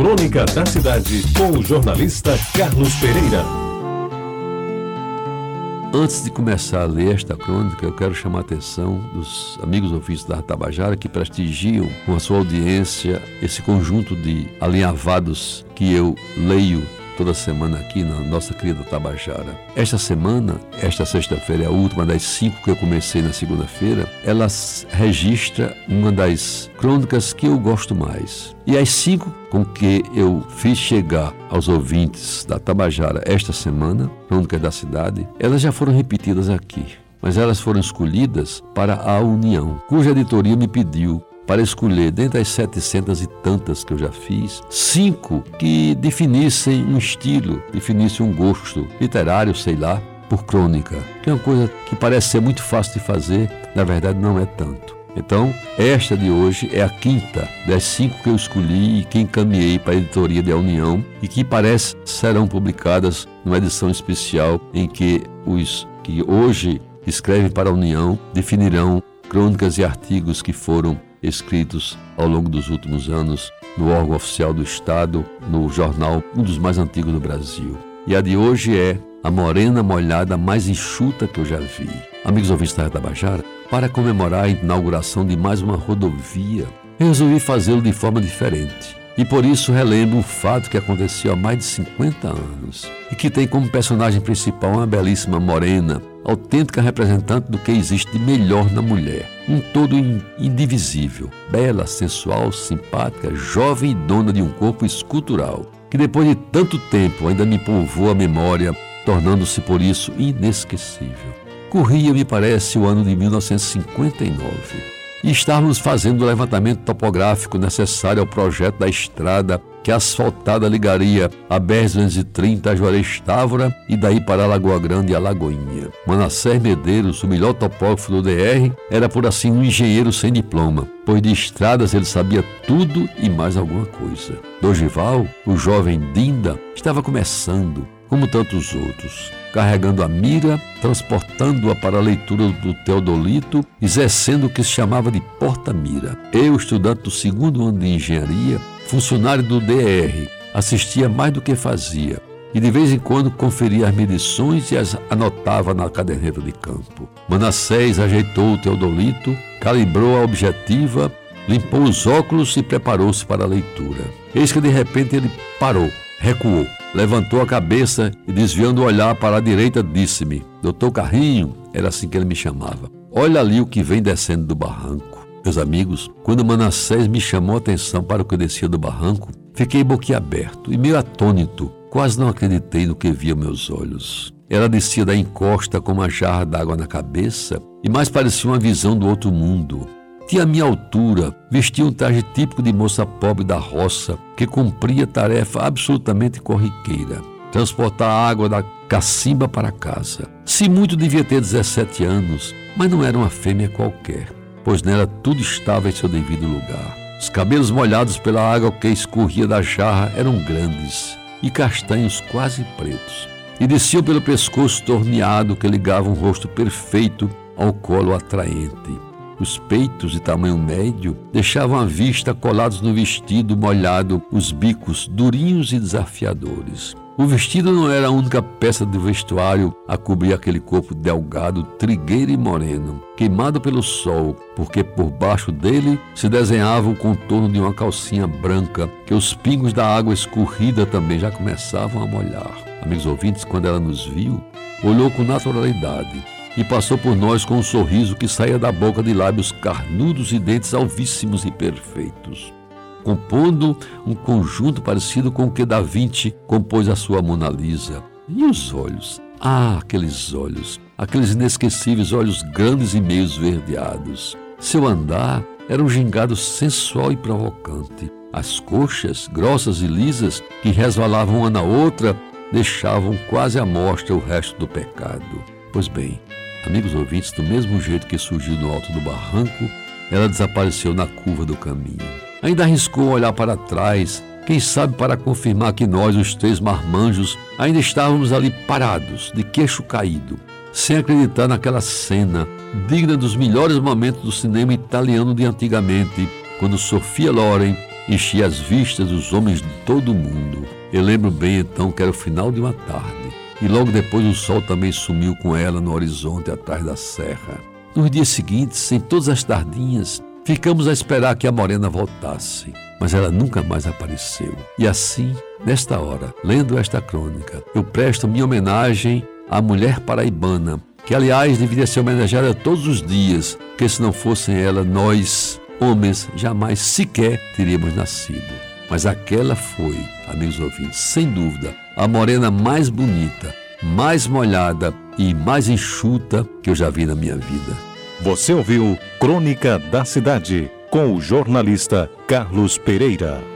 Crônica da Cidade, com o jornalista Carlos Pereira. Antes de começar a ler esta crônica, eu quero chamar a atenção dos amigos ouvintes da Tabajara que prestigiam com a sua audiência esse conjunto de alinhavados que eu leio toda semana aqui na nossa querida Tabajara. Esta semana, esta sexta-feira é a última das cinco que eu comecei na segunda-feira, ela registra uma das crônicas que eu gosto mais. E as cinco com que eu fiz chegar aos ouvintes da Tabajara esta semana, crônicas da cidade, elas já foram repetidas aqui mas elas foram escolhidas para a União, cuja editoria me pediu para escolher, dentre as setecentas e tantas que eu já fiz, cinco que definissem um estilo, definissem um gosto literário, sei lá, por crônica, que é uma coisa que parece ser muito fácil de fazer, na verdade não é tanto. Então, esta de hoje é a quinta das cinco que eu escolhi e que encaminhei para a editoria da União e que parece serão publicadas numa edição especial em que os que hoje escrevem para a União definirão crônicas e artigos que foram escritos ao longo dos últimos anos no órgão oficial do Estado, no jornal, um dos mais antigos do Brasil. E a de hoje é a morena molhada mais enxuta que eu já vi. Amigos ouvintes da Tabajara, para comemorar a inauguração de mais uma rodovia, resolvi fazê-lo de forma diferente. E por isso relembro um fato que aconteceu há mais de 50 anos e que tem como personagem principal uma belíssima morena, autêntica representante do que existe de melhor na mulher. Um todo indivisível, bela, sensual, simpática, jovem e dona de um corpo escultural, que depois de tanto tempo ainda me povoa a memória, tornando-se por isso inesquecível. Corria, me parece, o ano de 1959 e estávamos fazendo o levantamento topográfico necessário ao projeto da estrada que asfaltada ligaria a BR-230 a Juarez Távora e daí para a Lagoa Grande e a Lagoinha. Manassés Medeiros, o melhor topógrafo do DR, era por assim um engenheiro sem diploma, pois de estradas ele sabia tudo e mais alguma coisa. Dogival, o jovem Dinda, estava começando, como tantos outros carregando a mira, transportando-a para a leitura do Teodolito, exercendo o que se chamava de porta-mira. Eu, estudante do segundo ano de engenharia, funcionário do DR, assistia mais do que fazia e de vez em quando conferia as medições e as anotava na caderneta de campo. Manassés ajeitou o Teodolito, calibrou a objetiva, limpou os óculos e preparou-se para a leitura. Eis que de repente ele parou, recuou levantou a cabeça e, desviando o olhar para a direita, disse-me: Doutor Carrinho, era assim que ele me chamava. Olha ali o que vem descendo do barranco. Meus amigos, quando Manassés me chamou a atenção para o que descia do barranco, fiquei boquiaberto e meio atônito. Quase não acreditei no que via meus olhos. Ela descia da encosta com uma jarra d'água na cabeça e mais parecia uma visão do outro mundo. Tinha a minha altura, vestia um traje típico de moça pobre da roça, que cumpria tarefa absolutamente corriqueira: transportar água da cacimba para casa. Se muito devia ter 17 anos, mas não era uma fêmea qualquer, pois nela tudo estava em seu devido lugar. Os cabelos molhados pela água que escorria da jarra eram grandes e castanhos quase pretos, e desciam pelo pescoço torneado que ligava um rosto perfeito ao colo atraente. Os peitos de tamanho médio deixavam à vista colados no vestido molhado os bicos durinhos e desafiadores. O vestido não era a única peça de vestuário a cobrir aquele corpo delgado, trigueiro e moreno, queimado pelo sol, porque por baixo dele se desenhava o contorno de uma calcinha branca que os pingos da água escorrida também já começavam a molhar. Amigos ouvintes, quando ela nos viu, olhou com naturalidade e passou por nós com um sorriso que saía da boca de lábios carnudos e dentes alvíssimos e perfeitos, compondo um conjunto parecido com o que Da Vinci compôs a sua Mona Lisa. E os olhos? Ah, aqueles olhos, aqueles inesquecíveis olhos grandes e meio esverdeados. Seu andar era um gingado sensual e provocante. As coxas, grossas e lisas, que resvalavam uma na outra, deixavam quase à mostra o resto do pecado. Pois bem, Amigos ouvintes, do mesmo jeito que surgiu no alto do barranco, ela desapareceu na curva do caminho. Ainda arriscou olhar para trás, quem sabe para confirmar que nós, os três marmanjos, ainda estávamos ali parados, de queixo caído, sem acreditar naquela cena, digna dos melhores momentos do cinema italiano de antigamente, quando Sofia Loren enchia as vistas dos homens de todo o mundo. Eu lembro bem então que era o final de uma tarde, e logo depois o sol também sumiu com ela no horizonte atrás da serra. Nos dias seguintes, em todas as tardinhas, ficamos a esperar que a morena voltasse, mas ela nunca mais apareceu. E assim, nesta hora, lendo esta crônica, eu presto minha homenagem à mulher paraibana, que aliás deveria ser homenageada todos os dias, porque se não fossem ela, nós, homens, jamais sequer teríamos nascido. Mas aquela foi, amigos ouvintes, sem dúvida, a morena mais bonita, mais molhada e mais enxuta que eu já vi na minha vida. Você ouviu Crônica da Cidade com o jornalista Carlos Pereira.